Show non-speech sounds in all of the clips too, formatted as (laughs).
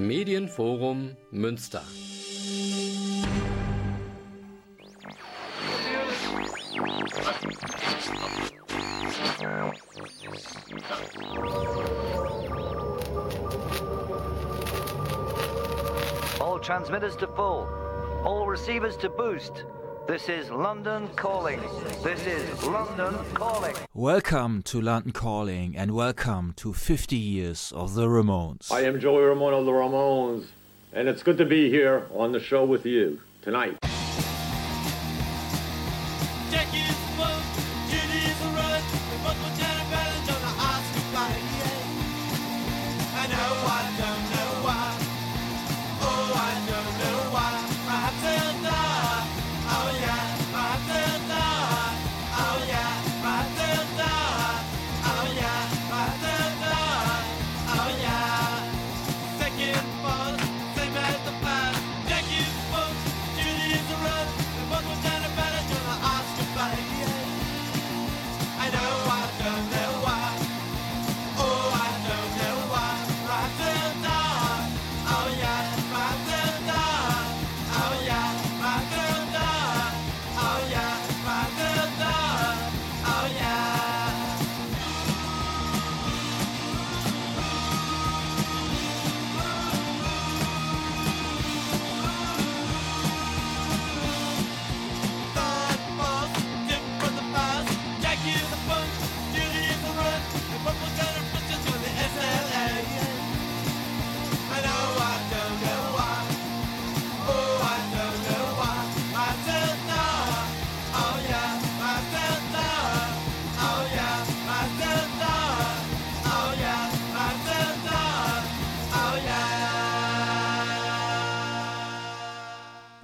Medienforum Münster. All transmitters to full. All receivers to boost. This is London Calling. This is London Calling. Welcome to London Calling and welcome to 50 years of the Ramones. I am Joey Ramone of the Ramones, and it's good to be here on the show with you tonight.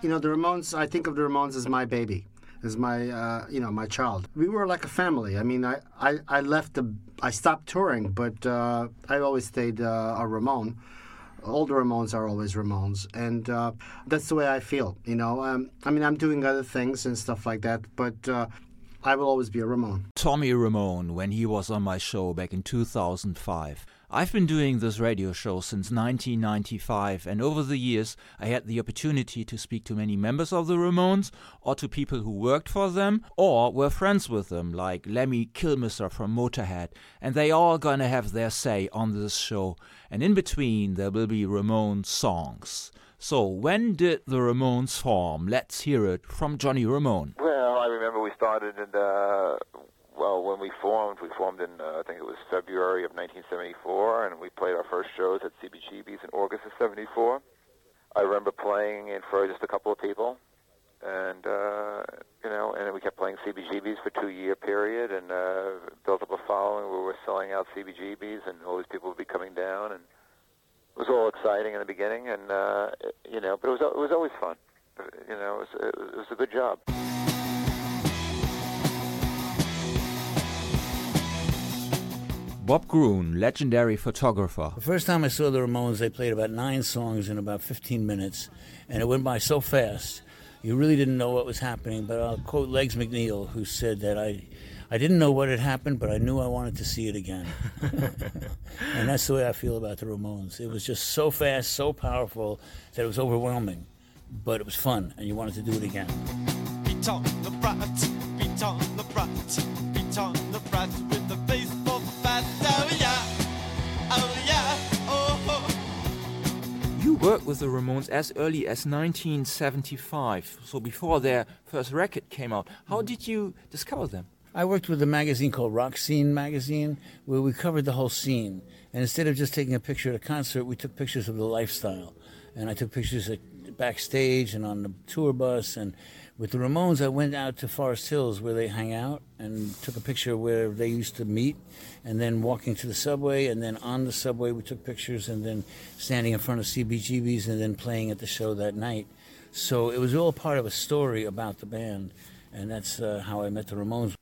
You know, the Ramones, I think of the Ramones as my baby, as my, uh, you know, my child. We were like a family. I mean, I, I, I left the, I stopped touring, but uh, I always stayed uh, a Ramone. All the Ramones are always Ramones, and uh, that's the way I feel. You know, um, I mean, I'm doing other things and stuff like that, but uh, I will always be a Ramone. Tommy Ramone, when he was on my show back in 2005. I've been doing this radio show since 1995, and over the years, I had the opportunity to speak to many members of the Ramones, or to people who worked for them, or were friends with them, like Lemmy Kilmister from Motorhead, and they all gonna have their say on this show. And in between, there will be Ramones songs. So, when did the Ramones form? Let's hear it from Johnny Ramone. Well, I remember we started in the well, when we formed, we formed in uh, I think it was February of 1974, and we played our first shows at CBGB's in August of '74. I remember playing in for just a couple of people, and uh, you know, and we kept playing CBGB's for two year period, and uh, built up a following where we were selling out CBGB's, and all these people would be coming down, and it was all exciting in the beginning, and uh, you know, but it was it was always fun. You know, it was, it was a good job. Bob Gruen, legendary photographer. The first time I saw the Ramones, they played about nine songs in about 15 minutes, and it went by so fast. You really didn't know what was happening. But I'll quote Legs McNeil, who said that I, I didn't know what had happened, but I knew I wanted to see it again. (laughs) and that's the way I feel about the Ramones. It was just so fast, so powerful that it was overwhelming, but it was fun, and you wanted to do it again. Beat on the brat, beat on the brat, beat on the brat worked with the Ramones as early as 1975, so before their first record came out. How did you discover them? I worked with a magazine called Rock Scene Magazine, where we covered the whole scene. And instead of just taking a picture at a concert, we took pictures of the lifestyle. And I took pictures at backstage and on the tour bus. And with the Ramones, I went out to Forest Hills where they hang out and took a picture where they used to meet. And then walking to the subway, and then on the subway, we took pictures, and then standing in front of CBGB's, and then playing at the show that night. So it was all part of a story about the band. And that's uh, how I met the Ramones.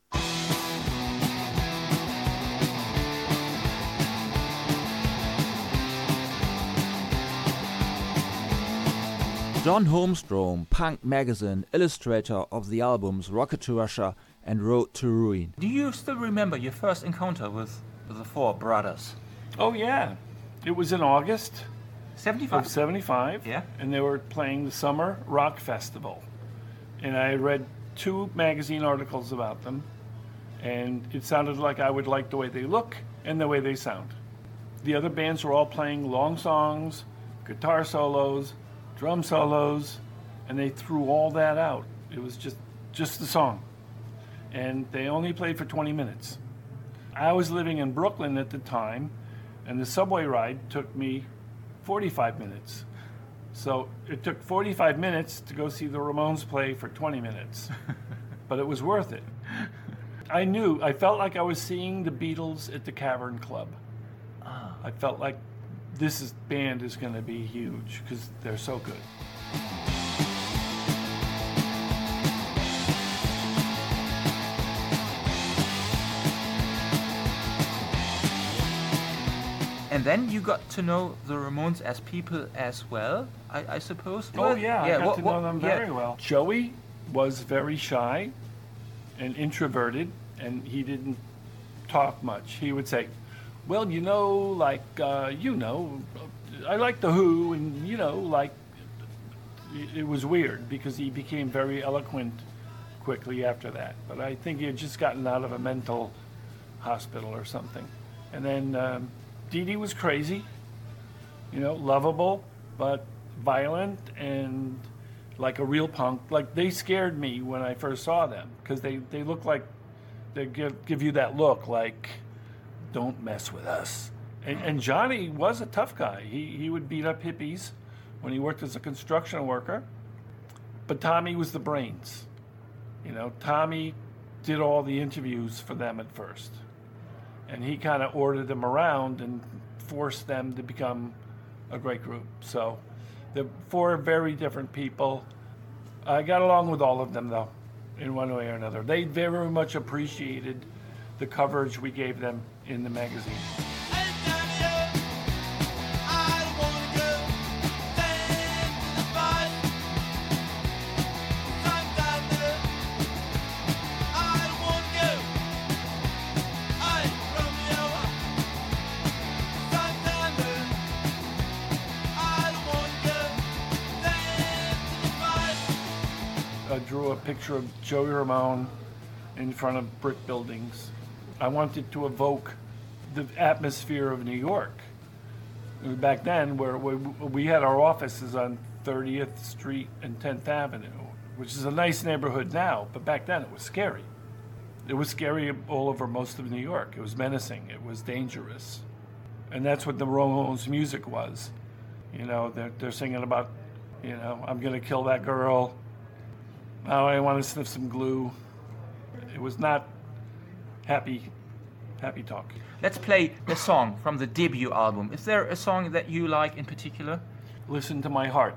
John Holmstrom, punk magazine illustrator of the albums Rocket to Russia and Road to Ruin. Do you still remember your first encounter with the four brothers? Oh, yeah. It was in August 75. of 75. Yeah. And they were playing the Summer Rock Festival. And I read two magazine articles about them. And it sounded like I would like the way they look and the way they sound. The other bands were all playing long songs, guitar solos, drum solos, and they threw all that out. It was just just the song. And they only played for 20 minutes. I was living in Brooklyn at the time, and the subway ride took me 45 minutes. So it took 45 minutes to go see the Ramones play for 20 minutes, (laughs) but it was worth it. I knew, I felt like I was seeing the Beatles at the Cavern Club. Ah. I felt like this is, band is going to be huge because they're so good. And then you got to know the Ramones as people as well, I, I suppose. Oh Well, yeah, I got what- to what- know them yeah. very well. Joey was very shy and introverted, and he didn't talk much. He would say, "Well, you know, like uh, you know, I like the Who, and you know, like." It was weird because he became very eloquent quickly after that. But I think he had just gotten out of a mental hospital or something. And then um, Dee Dee was crazy you know, lovable, but violent and like a real punk. Like they scared me when I first saw them because they, they look like they give give you that look like don't mess with us. And, and Johnny was a tough guy. He he would beat up hippies when he worked as a construction worker. But Tommy was the brains. You know, Tommy did all the interviews for them at first. And he kind of ordered them around and forced them to become a great group. So they're four very different people. I got along with all of them though, in one way or another. They very much appreciated the coverage we gave them in the magazine. I drew a picture of Joey Ramone in front of brick buildings. I wanted to evoke the atmosphere of New York. Back then, where we, had our offices on 30th Street and 10th Avenue, which is a nice neighborhood now, but back then it was scary. It was scary all over most of New York. It was menacing. It was dangerous. And that's what the Ramones music was. You know, they're, they're singing about, you know, I'm going to kill that girl. Now I want to sniff some glue. It was not happy, happy talk. Let's play a song from the debut album. Is there a song that you like in particular? Listen to my heart.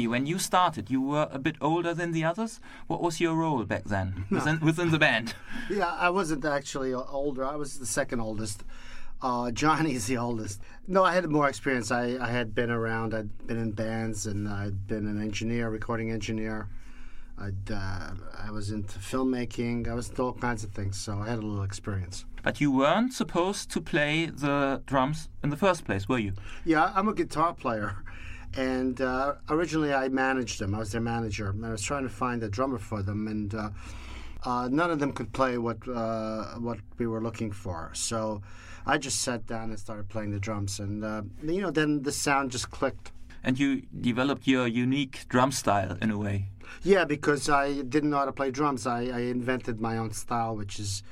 Tommy, when you started, you were a bit older than the others. What was your role back then (laughs) within, within the band? (laughs) Yeah, I wasn't actually older. I was the second oldest. Uh, Johnny (laughs) is the oldest. No, I had more experience. I, I had been around. I'd been in bands, and I'd been an engineer, recording engineer. I'd, uh, I was into filmmaking. I was into all kinds of things, so I had a little experience. But you weren't supposed to play the drums in the first place, were you? Yeah, I'm a guitar player, and uh, originally I managed them. I was their manager, and I was trying to find a drummer for them, and uh, uh, none of them could play what uh, what we were looking for. So I just sat down and started playing the drums, and uh, you know, then the sound just clicked. And you developed your unique drum style in a way. Yeah, because I didn't know how to play drums, I, I invented my own style, which is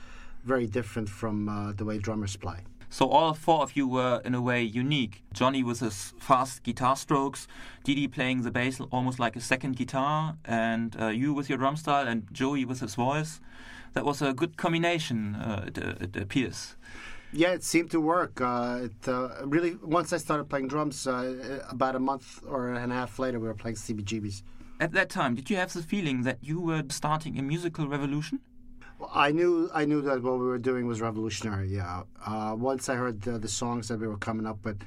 very different from uh, the way drummers play. So all four of you were in a way unique. Johnny with his fast guitar strokes, Dee Dee playing the bass almost like a second guitar, and uh, you with your drum style, and Joey with his voice. That was a good combination, uh, it, uh, it appears. Yeah, it seemed to work. Uh, it uh, really once I started playing drums, uh, about a month or and a half later, we were playing CBGBs. At that time, did you have the feeling that you were starting a musical revolution? Well, I knew I knew that what we were doing was revolutionary. Yeah. Uh, once I heard the, the songs that we were coming up with,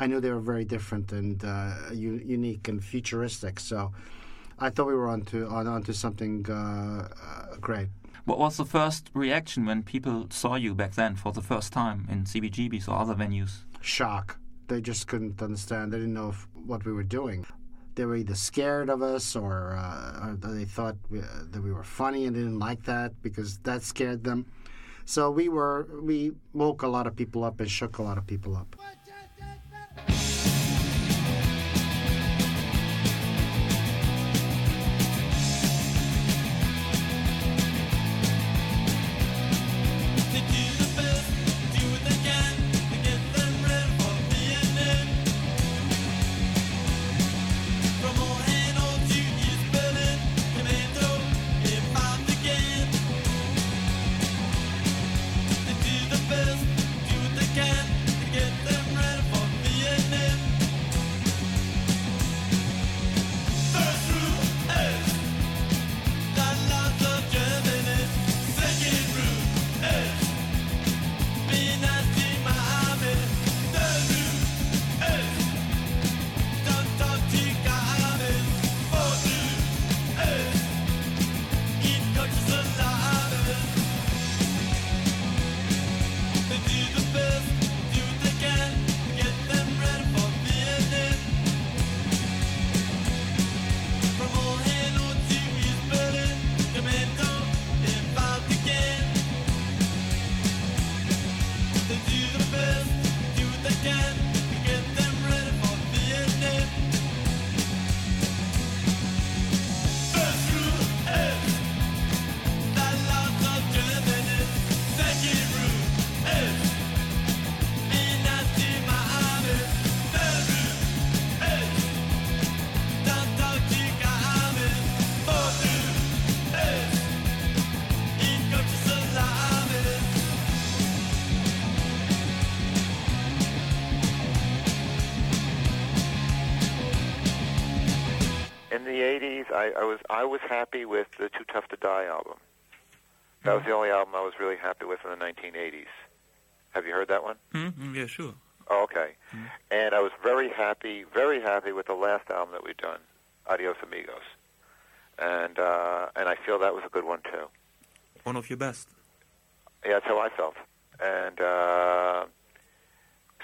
I knew they were very different and uh, u- unique and futuristic. So I thought we were onto on onto something uh, uh, great. What was the first reaction when people saw you back then for the first time in CBGBs or other venues? Shock. They just couldn't understand. They didn't know if, what we were doing. They were either scared of us or, uh, or they thought we, uh, that we were funny and didn't like that because that scared them. So we were we woke a lot of people up and shook a lot of people up. To I, I was I was happy with the Too Tough to Die album. That was the only album I was really happy with in the 1980s. Have you heard that one? Mm, yeah, sure. Oh, okay. And I was very happy, very happy with the last album that we've done, Adios Amigos. And uh, and I feel that was a good one too. One of your best. Yeah, that's how I felt. And uh,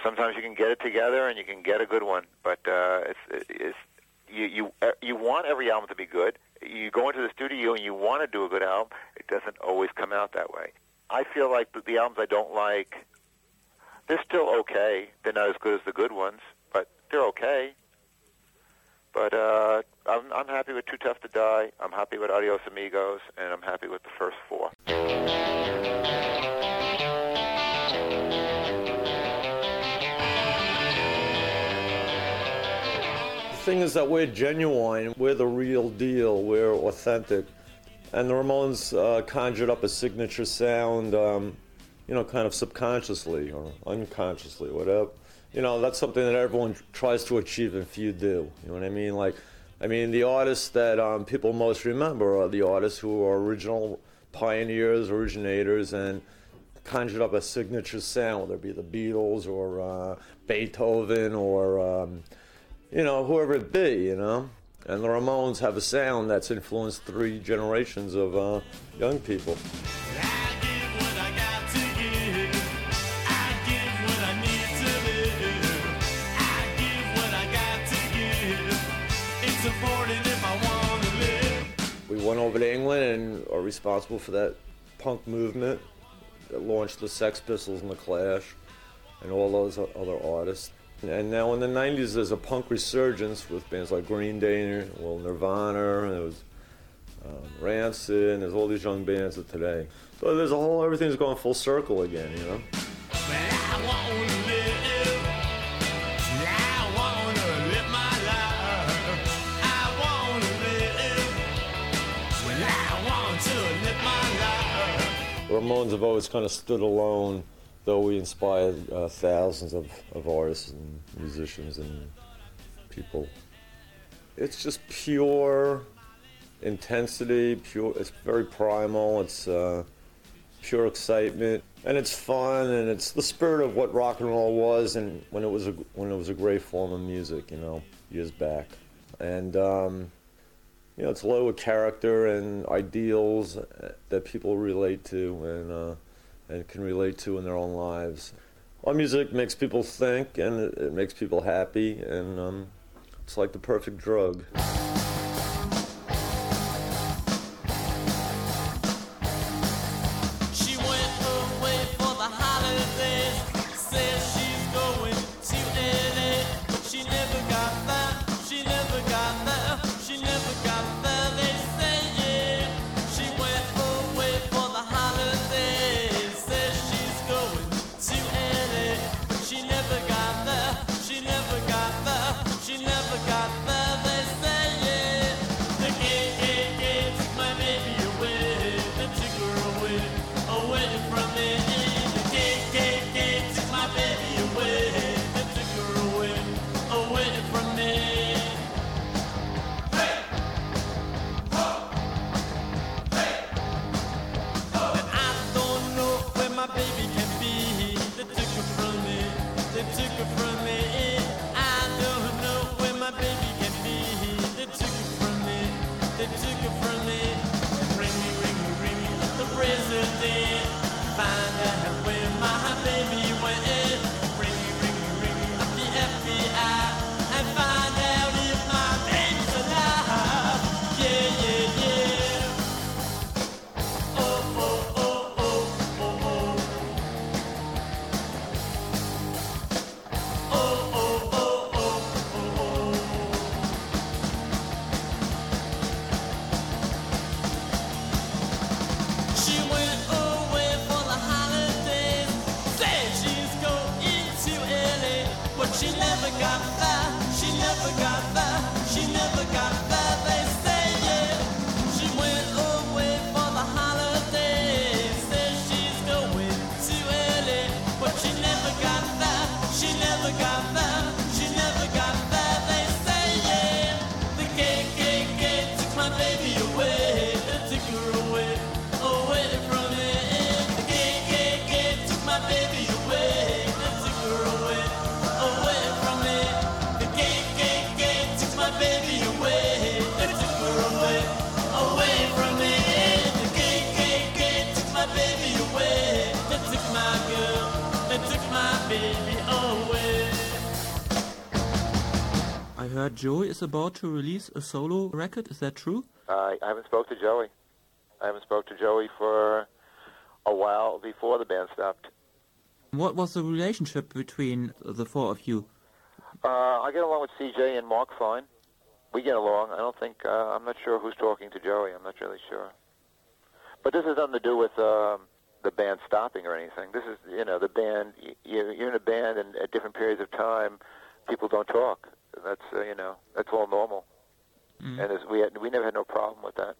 sometimes you can get it together and you can get a good one, but uh, it's it's you you uh, you want every album to be good. You go into the studio and you want to do a good album. It doesn't always come out that way. I feel like the, the albums I don't like, they're still okay. They're not as good as the good ones, but they're okay. But uh, I'm I'm happy with Too Tough to Die. I'm happy with Adios Amigos, and I'm happy with the first four. Thing is that we're genuine, we're the real deal, we're authentic. And the Ramones uh, conjured up a signature sound, um, you know, kind of subconsciously or unconsciously, whatever. You know, that's something that everyone tries to achieve and few do. You know what I mean? Like, I mean, the artists that um, people most remember are the artists who are original pioneers, originators, and conjured up a signature sound, whether it be the Beatles or uh, Beethoven or, um, you know, whoever it be, you know. And the Ramones have a sound that's influenced three generations of uh, young people. We went over to England and are responsible for that punk movement that launched the Sex Pistols and the Clash and all those other artists. And now in the 90s, there's a punk resurgence with bands like Green Day, well, Nirvana, and there was um, Rancid, and there's all these young bands of today. So there's a whole, everything's going full circle again, you know? But I want to live. I want to live my life. I want to live. Well, I want to live my life. The Ramones have always kind of stood alone, though we inspired uh, thousands of, of artists and musicians and people. It's just pure intensity, pure. It's very primal. It's uh, pure excitement, and it's fun, and it's the spirit of what rock and roll was, and when it was a when it was a great form of music, you know, years back, and. Um, you know, it's loaded with character and ideals that people relate to and uh, and can relate to in their own lives. Our music makes people think and it, it makes people happy, and um, it's like the perfect drug. I heard Joey is about to release a solo record. Is that true? Uh, I haven't spoke to Joey. I haven't spoke to Joey for a while before the band stopped. What was the relationship between the four of you? Uh, I get along with CJ and Mark fine. We get along. I don't think uh, I'm not sure who's talking to Joey. I'm not really sure. But this has nothing to do with um, the band stopping or anything. This is you know the band. You're you're in a band, and at different periods of time, people don't talk. That's uh, you know that's all normal. Mm. And as we had, we never had no problem with that.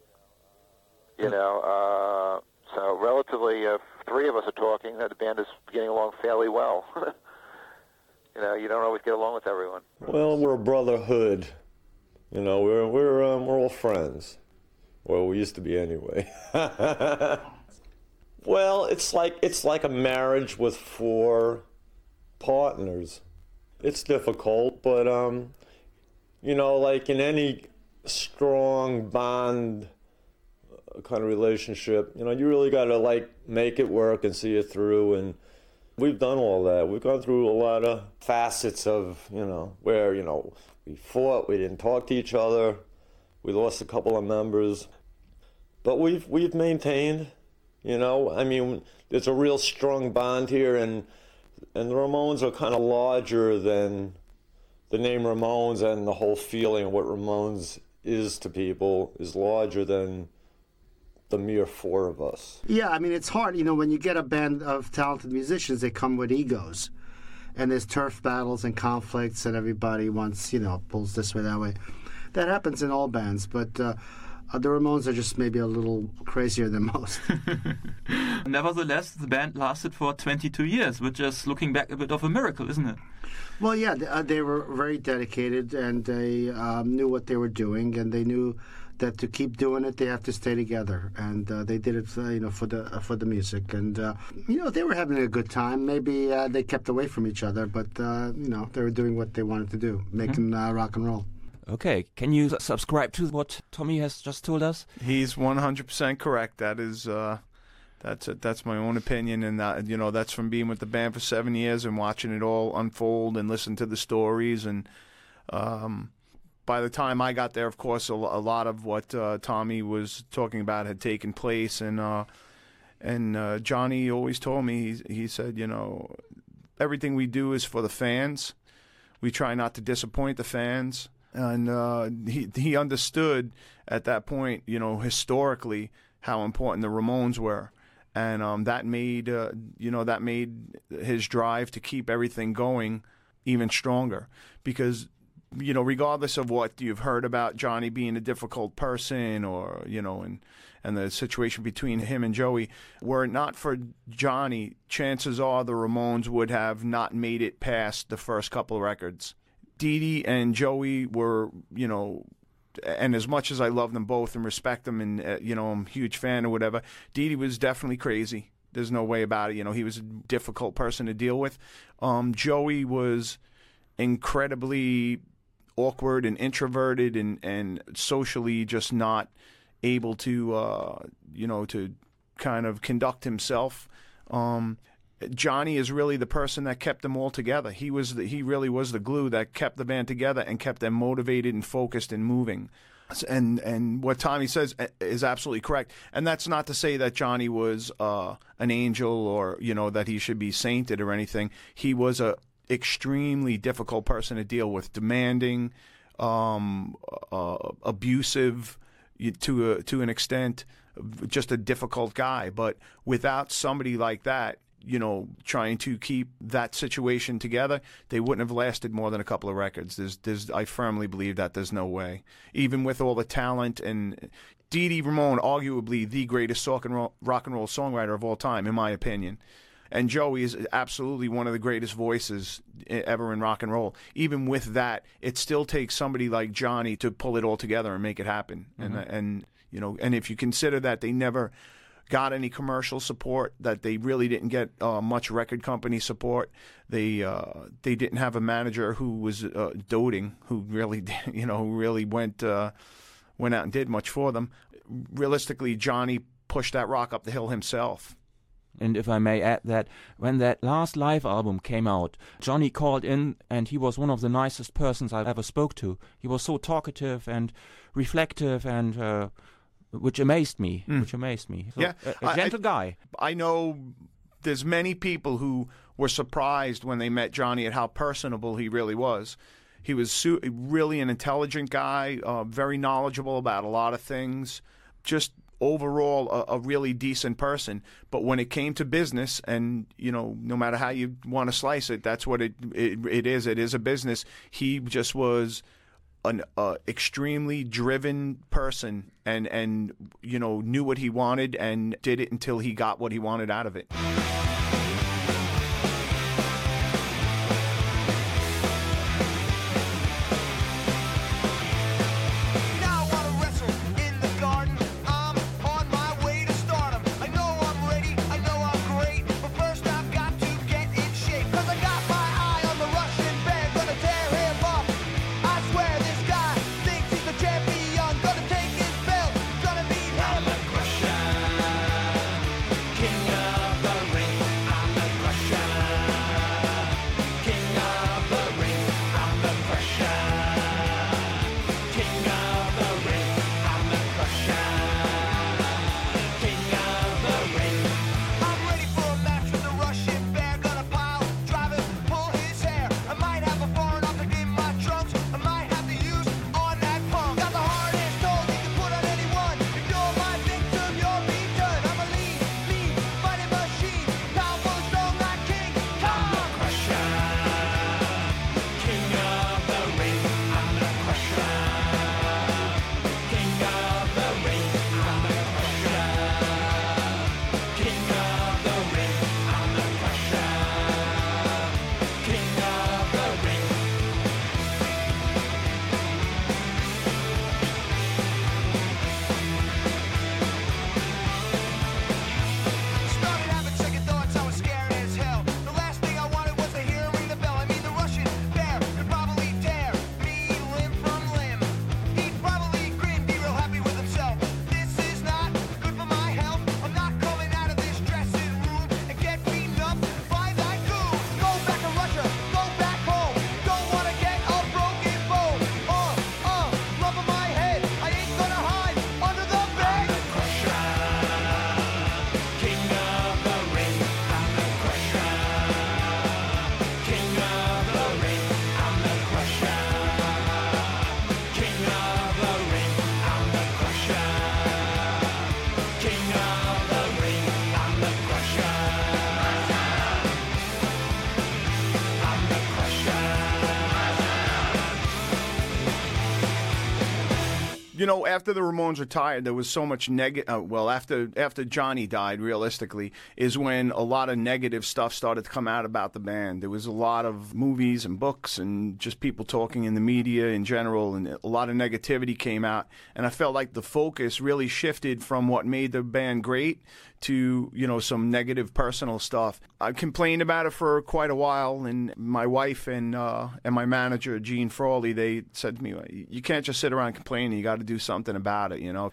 You know, uh, so relatively, uh, three of us are talking. The band is getting along fairly well. (laughs) you know, you don't always get along with everyone. Well, we're a brotherhood, You know, we're we're um, we're all friends. Well, we used to be anyway. (laughs) well, it's like it's like a marriage with four partners. It's difficult, but um, you know, like in any strong bond uh, kind of relationship, you know, you really got to like make it work and see it through and we've done all that. We've gone through a lot of facets of, you know, where, you know, we fought, we didn't talk to each other, we lost a couple of members, but we've we've maintained, you know, I mean, there's a real strong bond here, and and the Ramones are kind of larger than the name Ramones and the whole feeling of what Ramones is to people is larger than the mere four of us. Yeah, I mean it's hard. You know, when you get a band of talented musicians, they come with egos, and there's turf battles and conflicts, and everybody wants you know pulls this way that way. That happens in all bands, but uh, uh, the Ramones are just maybe a little crazier than most. (laughs) Nevertheless, the band lasted for 22 years, which is looking back a bit of a miracle, isn't it? well, yeah, they, uh, they were very dedicated, and they um, knew what they were doing, and they knew that to keep doing it, they have to stay together, and uh, they did it, uh, you know, for the uh, for the music, and uh, you know, they were having a good time. Maybe uh, they kept away from each other, but uh, you know, they were doing what they wanted to do, making uh, rock and roll. Okay, can you subscribe to what Tommy has just told us? He's 100% correct. That is, uh, that's that's my own opinion, and that, you know that's from being with the band for seven years and watching it all unfold and listen to the stories. And um, by the time I got there, of course, a, a lot of what uh, Tommy was talking about had taken place, and uh, and uh, Johnny always told me he, he said, you know, everything we do is for the fans. We try not to disappoint the fans and uh, he he understood at that point, you know, historically how important the Ramones were, and um, that made uh, you know that made his drive to keep everything going even stronger. Because you know regardless of what you've heard about Johnny being a difficult person or you know and and the situation between him and Joey were it not for Johnny chances are the Ramones would have not made it past the first couple of records Dee Dee and Joey were, you know, and as much as I love them both and respect them, and uh, you know, I'm a huge fan or whatever, Dee Dee was definitely crazy. There's no way about it. You know, he was a difficult person to deal with. Um, Joey was incredibly awkward and introverted and and socially just not able to, uh, you know, to kind of conduct himself. Um, Johnny is really the person that kept them all together. He was the, he really was the glue that kept the band together and kept them motivated and focused and moving. And and what Tommy says uh, is absolutely correct. And that's not to say that Johnny was uh, an angel or you know that he should be sainted or anything. He was a extremely difficult person to deal with, demanding, um, uh, abusive to a, to an extent, just a difficult guy. But without somebody like that, you know, trying to keep that situation together, they wouldn't have lasted more than a couple of records. There's, there's, I firmly believe that there's no way, even with all the talent and Dee Dee Ramone, arguably the greatest rock and roll, rock and roll songwriter of all time, in my opinion. And Joey is absolutely one of the greatest voices ever in rock and roll. Even with that, it still takes somebody like Johnny to pull it all together and make it happen. And mm-hmm. and you know, and if you consider that they never got any commercial support, that they really didn't get uh, much record company support. They uh, they didn't have a manager who was uh, doting, who really (laughs) you know really went uh, went out and did much for them. Realistically, Johnny pushed that rock up the hill himself. And if I may add that, when that last live album came out, Johnny called in and he was one of the nicest persons I've ever spoke to. He was so talkative and reflective and uh, which amazed me, which amazed me. So, Yeah, a, a I- I- gentle guy. I know there's many people who were surprised when they met Johnny at how personable he really was. He was su- really an intelligent guy, uh, very knowledgeable about a lot of things, just overall a, a really decent person. But when it came to business, and you know, no matter how you want to slice it, that's what it it, it is. It is a business. He just was an uh, extremely driven person and and you know knew what he wanted and did it until he got what he wanted out of it. Know, after the Ramones retired, there was so much negative. Uh, well, after after Johnny died, realistically, is when a lot of negative stuff started to come out about the band. There was a lot of movies and books and just people talking in the media in general, and a lot of negativity came out. And I felt like the focus really shifted from what made the band great to you know some negative personal stuff. I complained about it for quite a while, and my wife and uh, and my manager Gene Frawley they said to me, "You can't just sit around complaining. You got to do something about it." You know.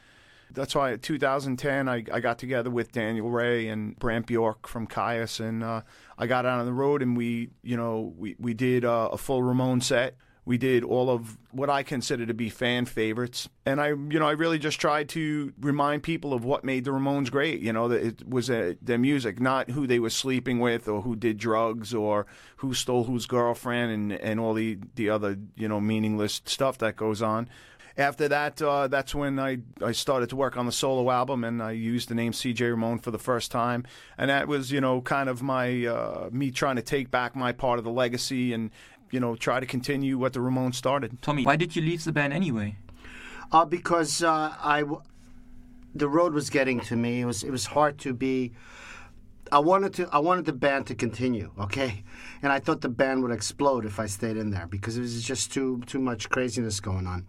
That's why in 2010 I, I got together with Daniel Rey and Brant Bjork from Kyuss, and uh, I got out on the road and we you know we we did uh, a full Ramon set. We did all of what I consider to be fan favorites, and I, you know, I really just tried to remind people of what made the Ramones great. You know, that it was uh, their music, not who they were sleeping with or who did drugs or who stole whose girlfriend and and all the the other you know meaningless stuff that goes on. After that, uh, that's when I, I started to work on the solo album, and I used the name C.J. Ramone for the first time, and that was you know kind of my uh, me trying to take back my part of the legacy and you know, try to continue what the Ramones started. Tommy, why did you leave the band anyway? Uh, because uh, I, w- the road was getting to me. It was it was hard to be. I wanted to. I wanted the band to continue. Okay, and I thought the band would explode if I stayed in there because it was just too too much craziness going on,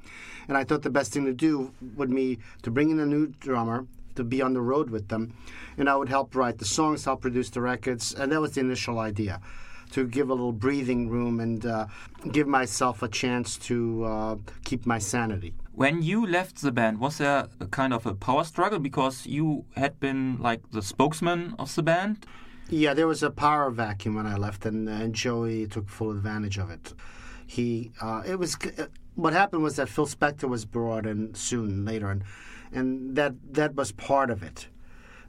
and I thought the best thing to do would be to bring in a new drummer to be on the road with them, and I would help write the songs, help produce the records, and that was the initial idea to give a little breathing room and uh, give myself a chance to uh, keep my sanity. When you left the band, was there a kind of a power struggle because you had been like the spokesman of the band? Yeah, there was a power vacuum when I left, and, and Joey took full advantage of it. He, uh, it was what happened was that Phil Spector was brought in soon later, and and that that was part of it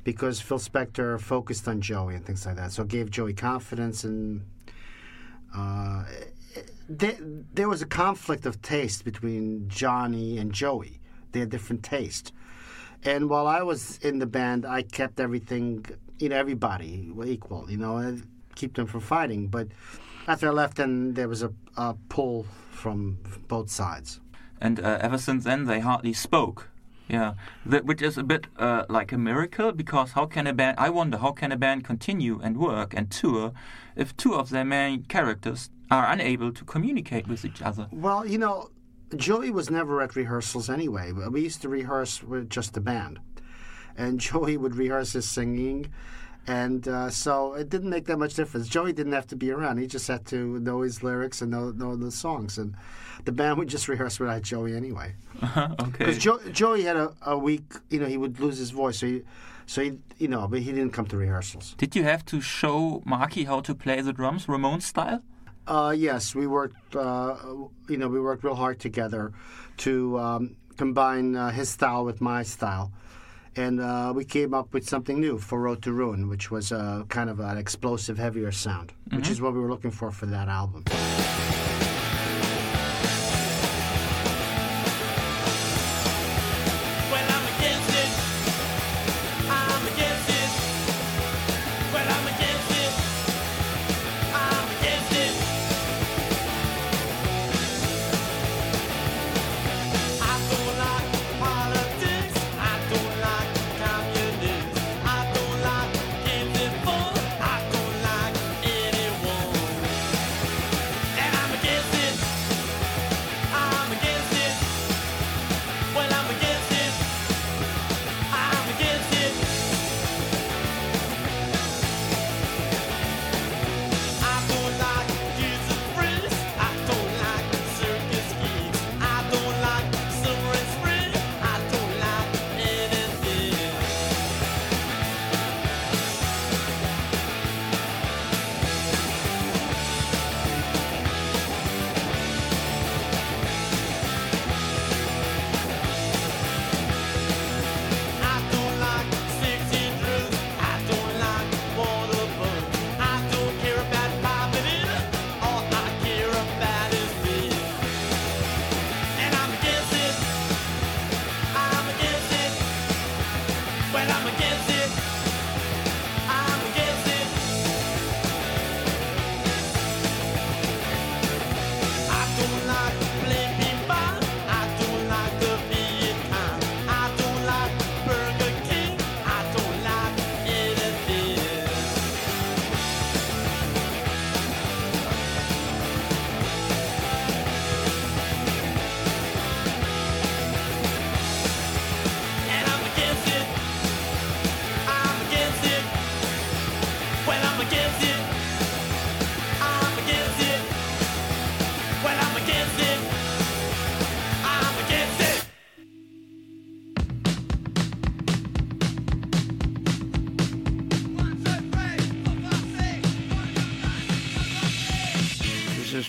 because Phil Spector focused on Joey and things like that. So it gave Joey confidence, and uh, there, there was a conflict of taste between Johnny and Joey. They had different taste. And while I was in the band, I kept everything, you know, everybody equal, you know, and keep them from fighting. But after I left, then there was a, a pull from both sides. And uh, ever since then, they hardly spoke. Yeah, that, which is a bit uh, like a miracle because how can a band? I wonder how can a band continue and work and tour if two of their main characters are unable to communicate with each other. Well, you know, Joey was never at rehearsals anyway. We used to rehearse with just the band, and (laughs) Joey would rehearse his singing. And uh, so it didn't make that much difference. Joey didn't have to be around; he just had to know his lyrics and know, know the songs. And the band would just rehearse without Joey anyway. (laughs) okay. Because jo- Joey had a, a week, you know, he would lose his voice, so he, so he, you know, but he didn't come to rehearsals. Did you have to show Marky how to play the drums, Ramone style? Uh, yes, we worked, uh, you know, we worked real hard together to um, combine uh, his style with my style. And uh, we came up with something new for Road to Ruin, which was a kind of an explosive, heavier sound, which Mhm. is what we were looking for for that album.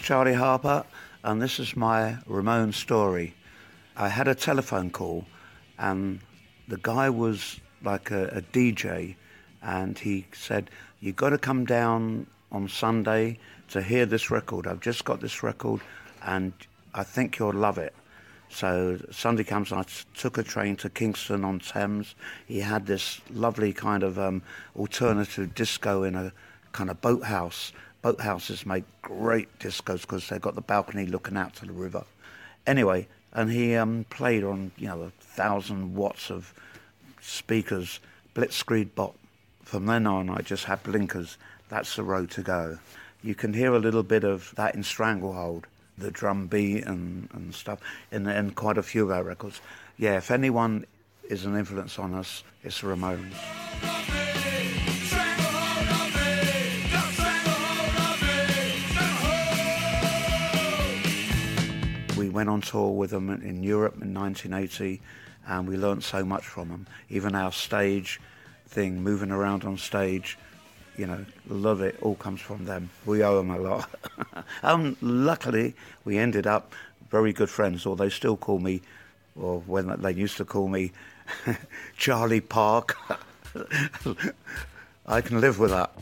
Charlie Harper, and this is my Ramon story. I had a telephone call, and the guy was like a, a DJ, and he said, "You've got to come down on Sunday to hear this record. I've just got this record, and I think you'll love it." So Sunday comes, and I t- took a train to Kingston on Thames. He had this lovely kind of um, alternative disco in a kind of boathouse. Boathouses make great discos because they've got the balcony looking out to the river. Anyway, and he um, played on you know a thousand watts of speakers, Blitzkrieg Bop. From then on, I just had blinkers. That's the road to go. You can hear a little bit of that in Stranglehold, the drum beat and, and stuff, in, in quite a few of our records. Yeah, if anyone is an influence on us, it's the Ramones. We went on tour with them in Europe in 1980, and we learnt so much from them. Even our stage thing, moving around on stage, you know, love it. All comes from them. We owe them a lot. (laughs) um, luckily, we ended up very good friends. Or they still call me, or when they used to call me, (laughs) Charlie Park. (laughs) I can live with that.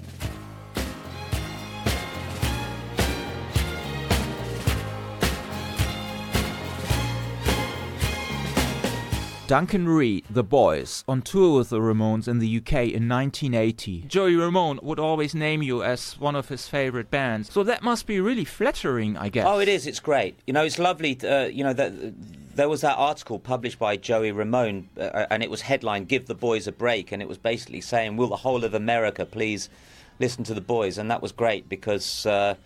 Duncan Reid, The Boys, on tour with the Ramones in the UK in 1980. Joey Ramone would always name you as one of his favorite bands, so that must be really flattering, I guess. Oh, it is. It's great. You know, it's lovely. Uh, you know that there was that article published by Joey Ramone, uh, and it was headlined "Give the Boys a Break," and it was basically saying, "Will the whole of America please listen to the Boys?" And that was great because. Uh,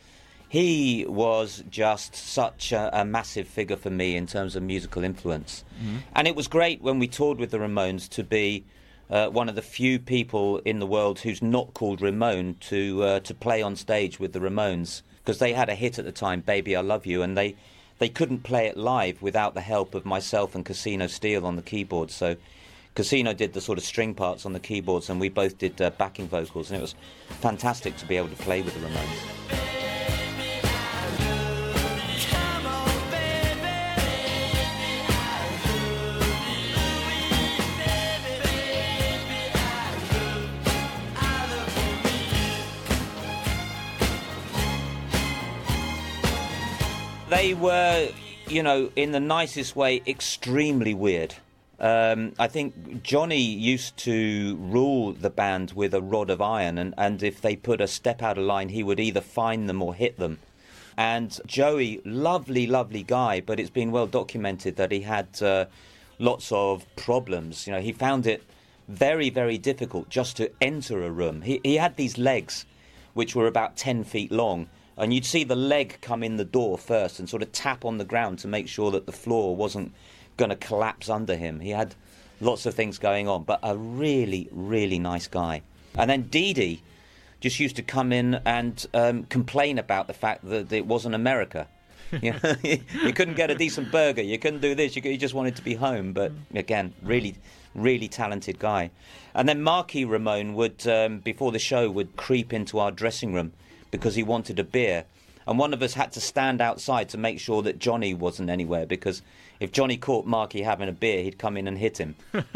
he was just such a, a, massive figure for me in terms of musical influence. Mm-hmm. And it was great when we toured with the Ramones to be uh, one of the few people in the world who's not called Ramone to uh, to play on stage with the Ramones because they had a hit at the time, "Baby I Love You," and they they couldn't play it live without the help of myself and Casino Steel on the keyboards. So. Casino did the sort of string parts on the keyboards, and we both did uh, backing vocals, and it was fantastic to be able to play with the Ramones. They were, you know, in the nicest way, extremely weird. Um, I think Johnny used to rule the band with a rod of iron, and, and if they put a step out of line, he would either find them or hit them. And Joey, lovely, lovely guy, but it's been well documented that he had uh, lots of problems. You know, he found it very, very difficult just to enter a room. He, he had these legs, which were about 10 feet long, and you'd see the leg come in the door first and sort of tap on the ground to make sure that the floor wasn't going to collapse under him. He had lots of things going on, but a really, really nice guy. And then Dee Dee just used to come in and um, complain about the fact that it wasn't America. (laughs) you, know, (laughs) you couldn't get a decent burger. You couldn't do this. You, you just wanted to be home. But again, really, really talented guy. And then Marky Ramone would, um, before the show, would creep into our dressing room because he wanted a beer. And one of us had to stand outside to make sure that Johnny wasn't anywhere because if Johnny caught Marky having a beer, he'd come in and hit him. (laughs)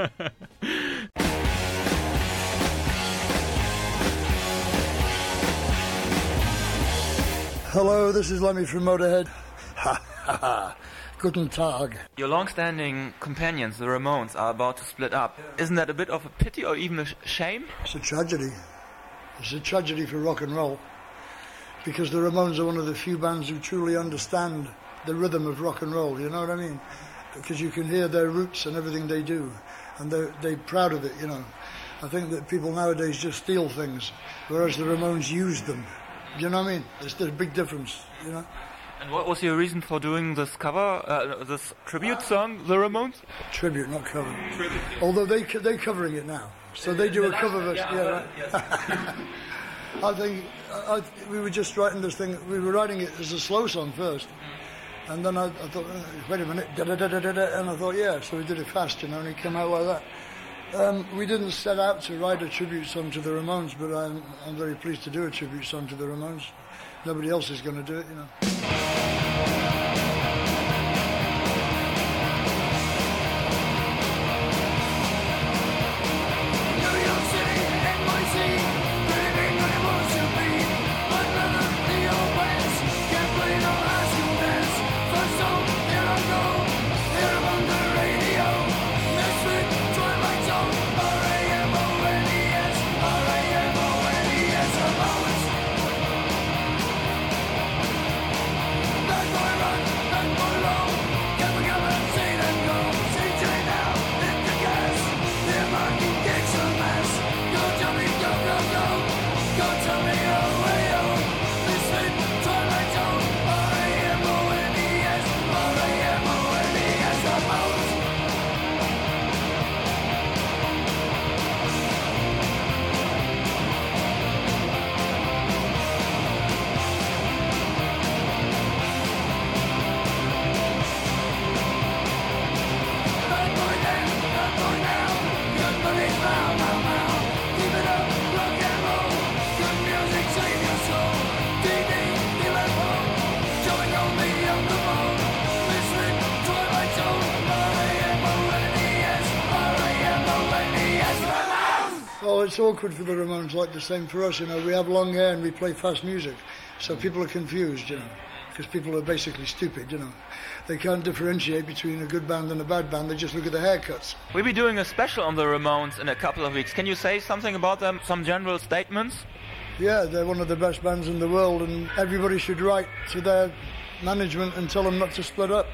Hello, this is Lemmy from Motorhead. Ha ha ha. Guten Tag. Your long-standing companions, the Ramones, are about to split up. Isn't that a bit of a pity or even a sh- shame? It's a tragedy. It's a tragedy for rock and roll because the Ramones are one of the few bands who truly understand the rhythm of rock and roll. You know what I mean? Because you can hear their roots and everything they do, and they're they're proud of it. You know, I think that people nowadays just steal things, whereas the Ramones used them. You know what I mean? There's, there's a big difference. You know. And what was your reason for doing this cover, uh, this tribute song, The Ramones? Tribute, not cover. Tribute. Although they they're covering it now, so they do a cover version. Yeah, right. (laughs) I think I, we were just writing this thing. We were writing it as a slow song first, and then I, I thought, oh, wait a minute, da, da, da, da, da, and I thought, yeah. So we did it fast, you know, and it came out like that. Um, we didn't set out to write a tribute song to the Ramones, but I'm, I'm very pleased to do a tribute song to the Ramones. Nobody else is going to do it, you know. It's awkward for the Ramones, like the same for us. You know, we have long hair and we play fast music, so people are confused. You know, because people are basically stupid. You know, they can't differentiate between a good band and a bad band. They just look at the haircuts. We'll be doing a special on the Ramones in a couple of weeks. Can you say something about them? Some general statements? Yeah, they're one of the best bands in the world, and everybody should write to their management and tell them not to split up.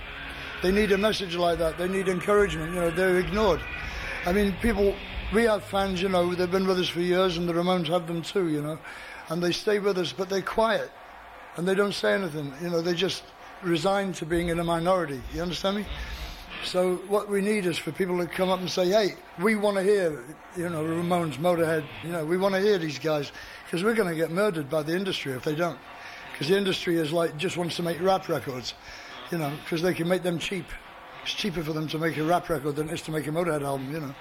They need a message like that. They need encouragement. You know, they're ignored. I mean, people, we have fans, you know, they've been with us for years, and the Ramones have them too, you know, and they stay with us, but they're quiet and they don't say anything. You know, they just resign to being in a minority. You understand me? So what we need is for people to come up and say, "Hey, we want to hear, you know, Ramones, Motorhead. You know, we want to hear these guys because we're going to get murdered by the industry if they don't. Because the industry is like just wants to make rap records, you know, because they can make them cheap. It's cheaper for them to make a rap record than it is to make a Motorhead album, you know.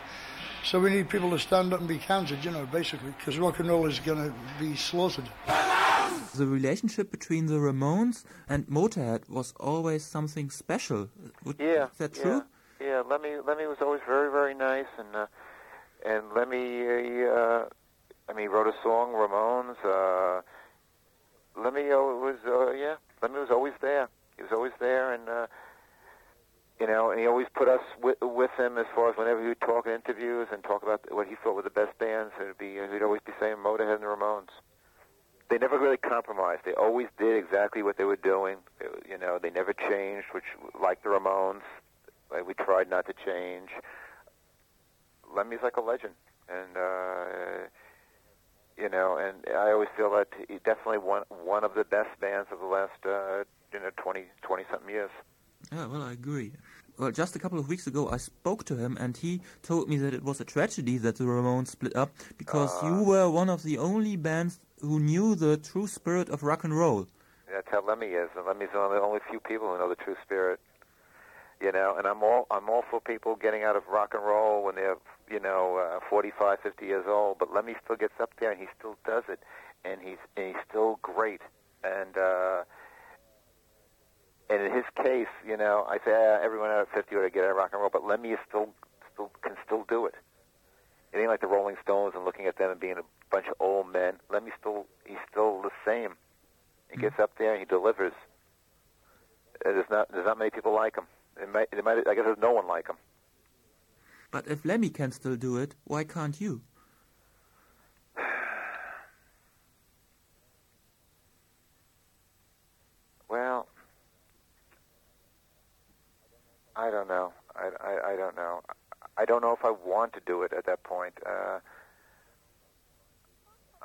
So we need people to stand up and be counted, you know, basically, because rock and roll is going to be slaughtered. The relationship between the Ramones and Motorhead was always something special. Would, Yeah, is that true? Yeah, yeah. Lemmy, Lemmy was always very, very nice, and uh, and Lemmy, uh, I mean, he wrote a song, Ramones. Uh, Lemmy uh, was, uh, yeah, Lemmy was always there. He was always there, and uh, you know, and he always put us with, with him as far as whenever he would talk in interviews and talk about what he thought were the best bands. It'd be, he'd always be saying Motorhead and the Ramones. They never really compromised. They always did exactly what they were doing. They, you know, they never changed, which like the Ramones, like we tried not to change. Lemmy's like a legend, and uh, you know, and I always feel that he definitely one one of the best bands of the last uh, you know 20 20 something years. Yeah, well, I agree. Well, just a couple of weeks ago, I spoke to him, and he told me that it was a tragedy that the Ramones split up because you were one of the only bands who knew the true spirit of rock and roll. That's how Lemmy is, and Lemmy's one of the only few people who know the true spirit. You know, and I'm all I'm all for people getting out of rock and roll when they're you know uh, 45, 50 years old. But Lemmy still gets up there and he still does it, and he's and he's still great. And uh, and in his you know, I say ah, everyone out of 50 ought to get out of rock and roll, but Lemmy is still still can still do it. It ain't like the Rolling Stones and looking at them and being a bunch of old men. Lemmy still he's still the same. He gets up there and he delivers. Uh, There's not there's not many people like him. It might, it might, I guess there's no one like him. But if Lemmy can still do it, why can't you? Well, I don't know. I, I, I don't know. I don't know if I want to do it at that point. Uh,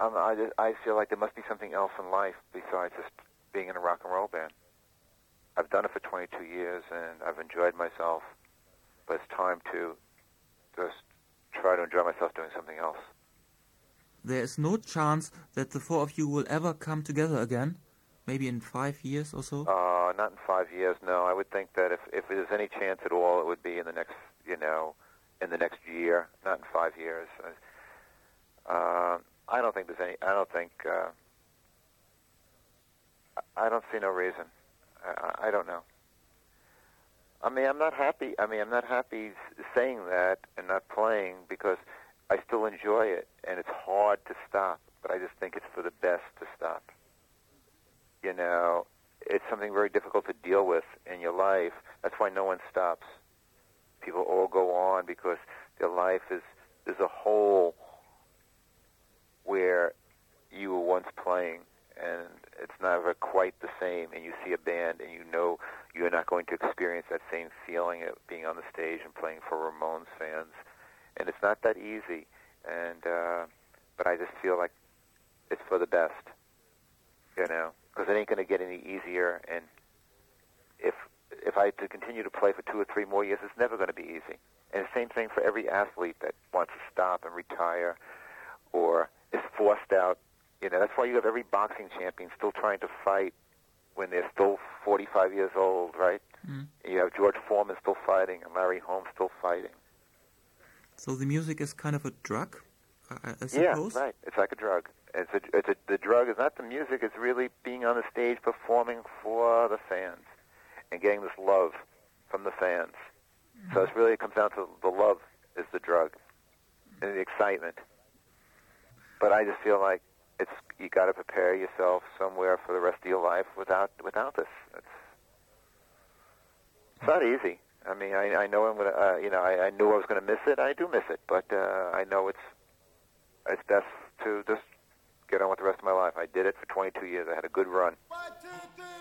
I'm, I, just, I feel like there must be something else in life besides just being in a rock and roll band. I've done it for 22 years and I've enjoyed myself, but it's time to just try to enjoy myself doing something else. There is no chance that the four of you will ever come together again? Maybe in five years or so? Uh, not in five years, no. I would think that if if there's any chance at all, it would be in the next, you know, in the next year, not in five years. Uh, I don't think there's any. I don't think. Uh, I don't see no reason. I, I- don't know. I mean, I'm not happy. I mean, I'm not happy saying that and not playing because I still enjoy it, and it's hard to stop. But I just think it's for the best to stop. You know, it's something very difficult to deal with in your life. That's why no one stops. People all go on because their life is there's a hole where you were once playing and it's never quite the same and you see a band and you know you're not going to experience that same feeling of being on the stage and playing for Ramones fans and it's not that easy and uh but I just feel like it's for the best you know because it ain't going to get any easier and if if I had to continue to play for two or three more years it's never going to be easy and the same thing for every athlete that wants to stop and retire or is forced out. You know, that's why you have every boxing champion still trying to fight when they're still 45 years old, right? Mm. You have George Foreman still fighting and Larry Holmes still fighting. So the music is kind of a drug, I, I Yeah, right. It's like a drug. It's a, it's a, the drug is not the music. It's really being on the stage performing for the fans and getting this love from the fans. So it's really it comes down to the love is the drug and the excitement. But I just feel like it's you got to prepare yourself somewhere for the rest of your life without without this. It's it's not easy. I mean, I, I know I'm gonna, uh, you know, I, I knew I was gonna miss it. I do miss it, but uh, I know it's it's best to just get on with the rest of my life. I did it for 22 years. I had a good run. I'm a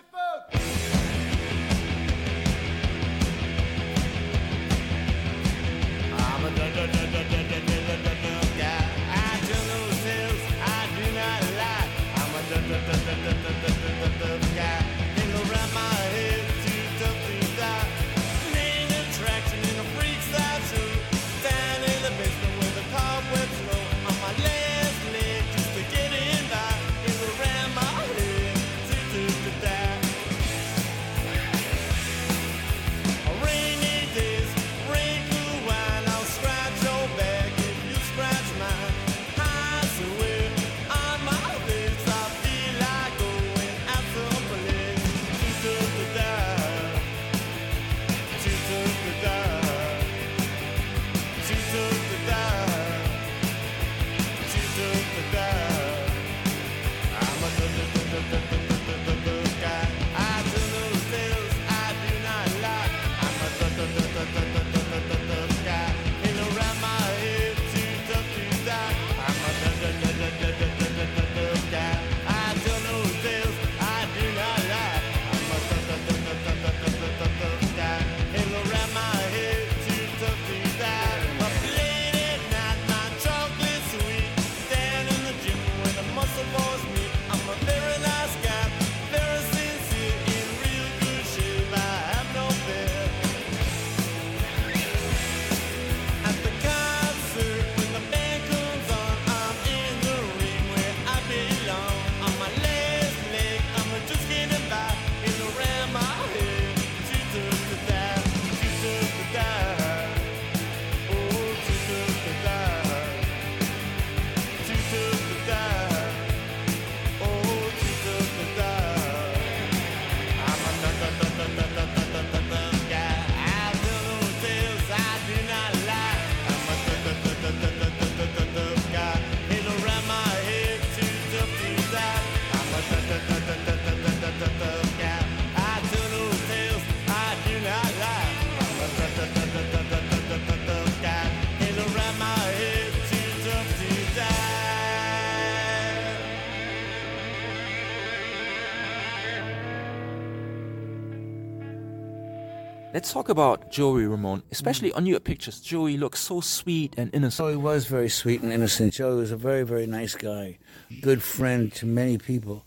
talk about Joey Ramone, especially on your pictures. Joey looks so sweet and innocent. Joey was very sweet and innocent. Joey was a very, very nice guy, good friend to many people.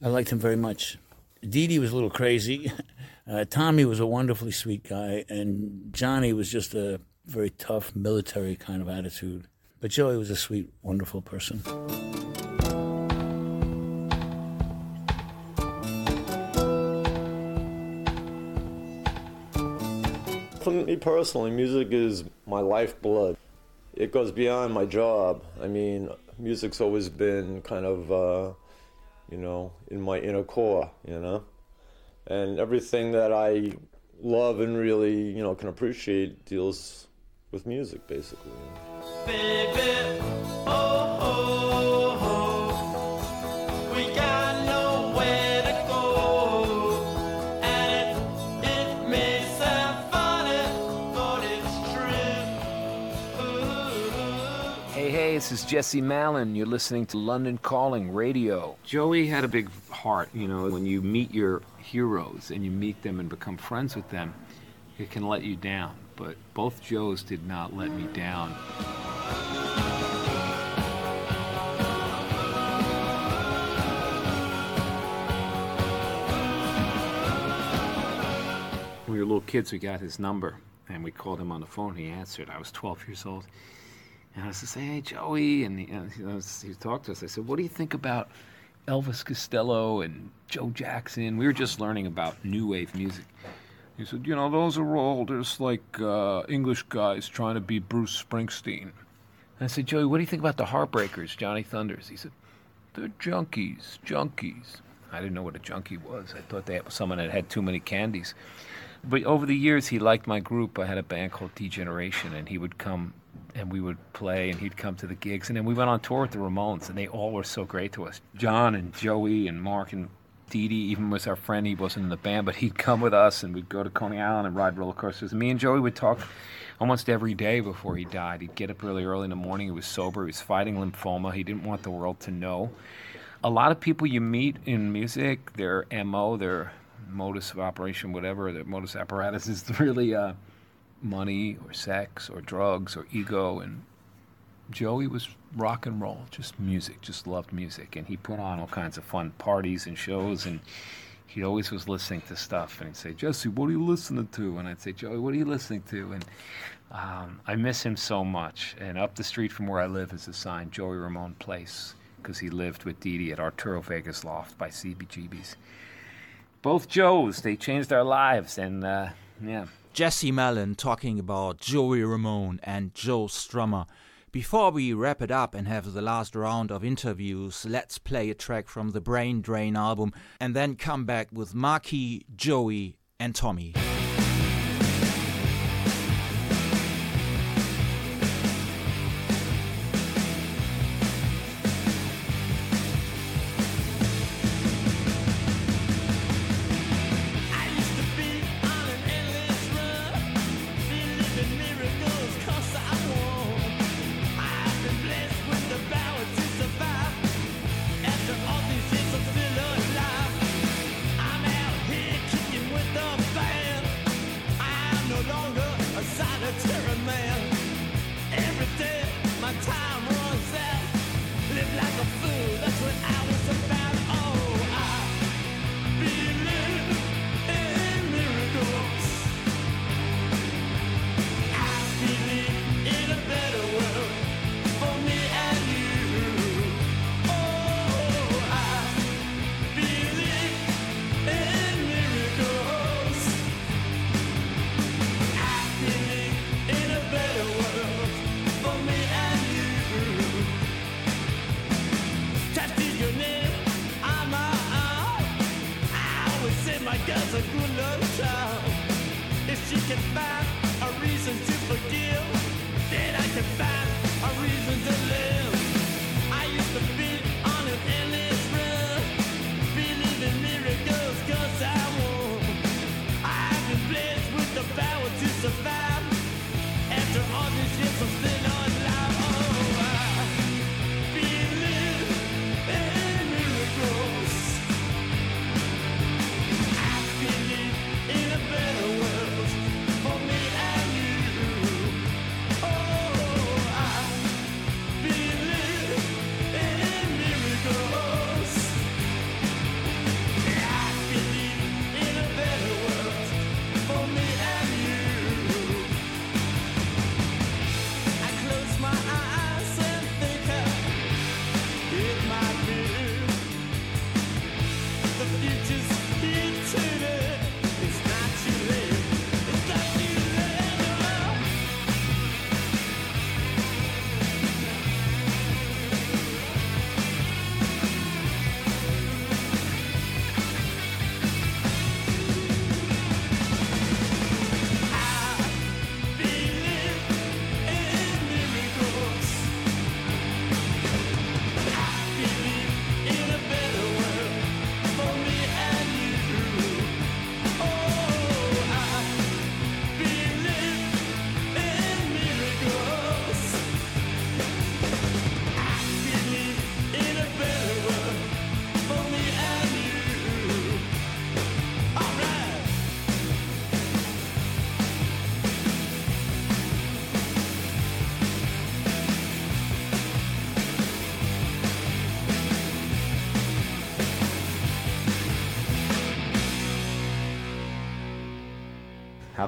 I liked him very much. Dee Dee was a little crazy. (laughs) Uh, Tommy was a wonderfully sweet guy, and Johnny was just a very tough military kind of attitude. But Joey was a sweet, wonderful person. For me personally, music is my lifeblood. It goes beyond my job. I mean, music's always been kind of, uh, you know, in my inner core, you know, and everything that I love and really, you know, can appreciate deals with music, basically. Baby, this is Jesse Malin. You're listening to London Calling Radio. Joey had a big heart. You know, when you meet your heroes and you meet them and become friends with them, it can let you down. But both Joes did not let me down. When we were little kids, we got his number and we called him on the phone. He answered. I was 12 years old. And I was say, hey, Joey. And he, you know, he talked to us. I said, what do you think about Elvis Costello and Joe Jackson? We were just learning about new wave music. He said, you know, those are all just like uh, English guys trying to be Bruce Springsteen. And I said, Joey, what do you think about the Heartbreakers, Johnny Thunders? He said, they're junkies, junkies. I didn't know what a junkie was. I thought that had someone that had too many candies. But over the years, he liked my group. I had a band called Degeneration, and he would come and we would play, and he'd come to the gigs. And then we went on tour with the Ramones, and they all were so great to us. John and Joey and Mark and Dee Dee even was our friend. He wasn't in the band, but he'd come with us, and we'd go to Coney Island and ride roller coasters. And me and Joey would talk almost every day before he died. He'd get up really early in the morning. He was sober. He was fighting lymphoma. He didn't want the world to know. A lot of people you meet in music, their MO, their modus of operation, whatever, their modus apparatus (laughs) is really uh, money or sex or drugs or ego. And Joey was rock and roll, just music, just loved music. And he put on all kinds of fun parties and shows. And he always was listening to stuff. And he'd say, Jesse, what are you listening to? And I'd say, Joey, what are you listening to? And um, I miss him so much. And up the street from where I live is a sign, Joey Ramone Place, because he lived with Dee Dee at Arturo Vega's Loft by CBGB's. Both Joes, they changed our lives. And uh, yeah. Jesse Malin talking about Joey Ramone and Joe Strummer. Before we wrap it up and have the last round of interviews, let's play a track from the Brain Drain album and then come back with Marky, Joey, and Tommy.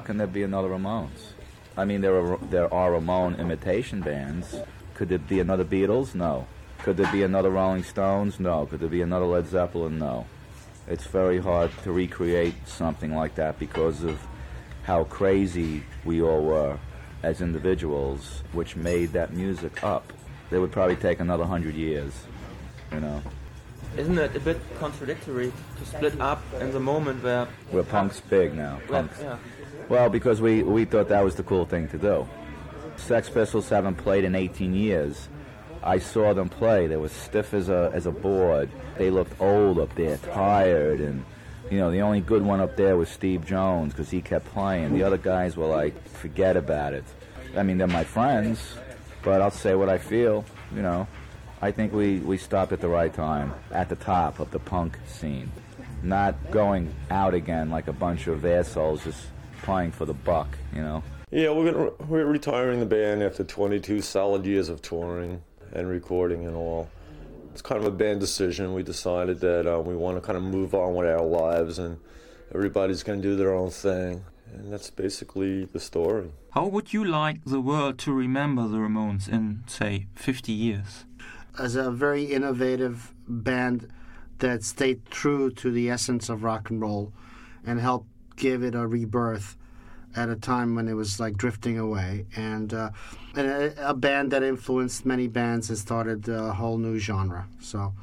Can there be another Ramones? I mean, there are there are Ramone imitation bands. Could there be another Beatles? No. Could there be another Rolling Stones? No. Could there be another Led Zeppelin? No. It's very hard to recreate something like that because of how crazy we all were as individuals, which made that music up. It would probably take another hundred years, you know. Isn't it a bit contradictory to split up in the moment where Where punk's big now. Punk's, yeah. Well, because we, we thought that was the cool thing to do. Sex Pistols haven't played in 18 years. I saw them play. They were stiff as a as a board. They looked old up there, tired, and you know the only good one up there was Steve Jones because he kept playing. The other guys were like, forget about it. I mean, they're my friends, but I'll say what I feel. You know, I think we we stopped at the right time, at the top of the punk scene, not going out again like a bunch of assholes just playing for the buck. You know. Yeah, we're gonna, we're retiring the band after 22 solid years of touring and recording and all. It's kind of a band decision. We decided that uh, we want to kind of move on with our lives and everybody's going to do their own thing. And that's basically the story. How would you like the world to remember the Ramones in, say, 50 years? As a very innovative band that stayed true to the essence of rock and roll and helped give it a rebirth at a time when it was like drifting away, and, uh, and a, a band that influenced many bands and started a whole new genre. So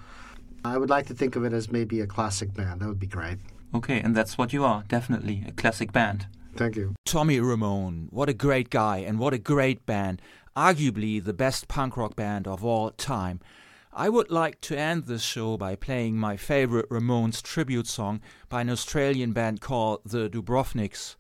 I would like to think of it as maybe a classic band. That would be great. Okay, and that's what you are, definitely, a classic band. Thank you. Tommy Ramone, what a great guy and what a great band. Arguably the best punk rock band of all time. I would like to end this show by playing my favorite Ramones tribute song by an Australian band called the Dubrovniks.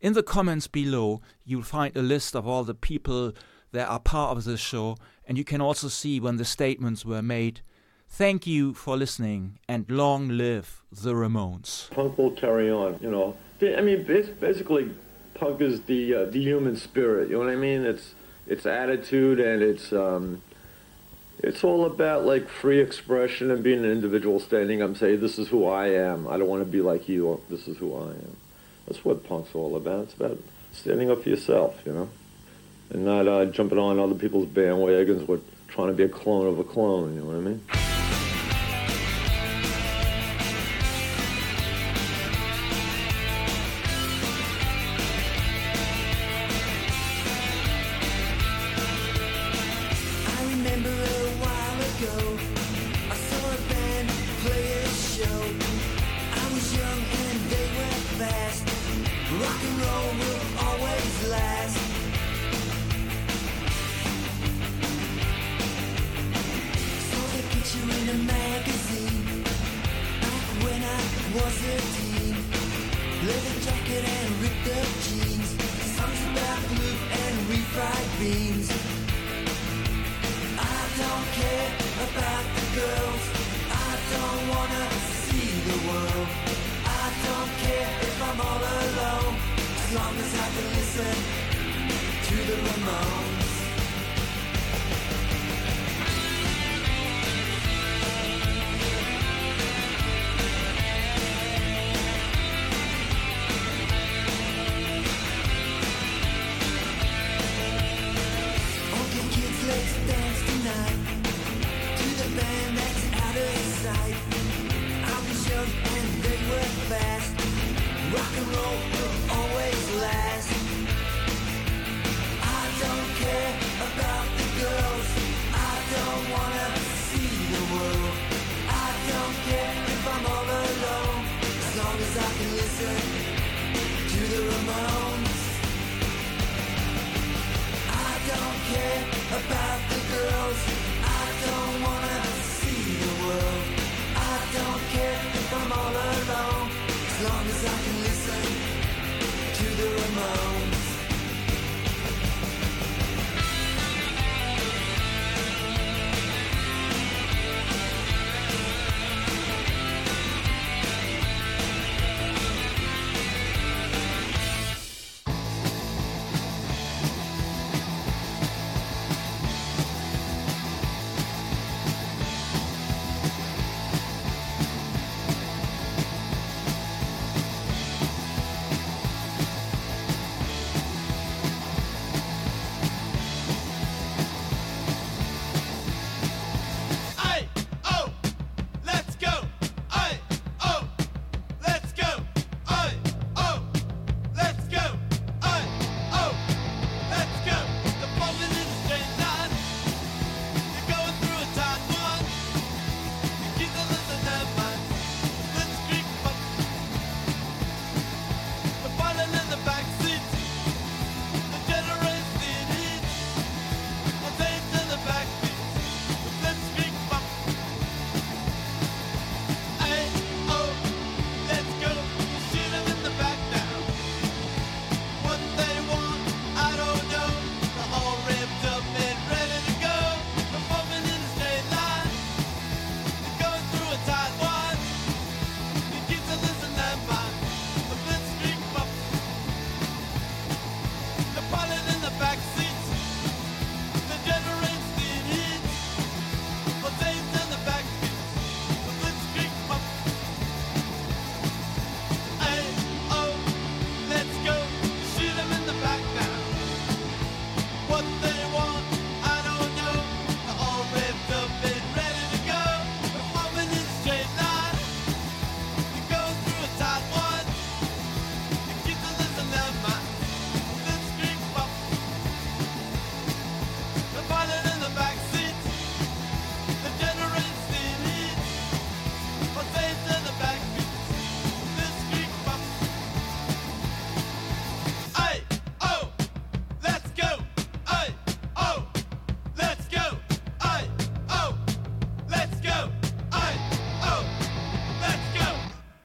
In the comments below, you'll find a list of all the people that are part of this show, and you can also see when the statements were made. Thank you for listening, and long live the Ramones. Punk will carry on, you know. I mean, basically, punk is the uh, the human spirit. You know what I mean? It's it's attitude and it's um, it's all about like free expression and being an individual, standing up and saying, "This is who I am. I don't want to be like you. This is who I am." That's what punk's all about. It's about standing up for yourself, you know, and not uh, jumping on other people's bandwagons or trying to be a clone of a clone. You know what I mean?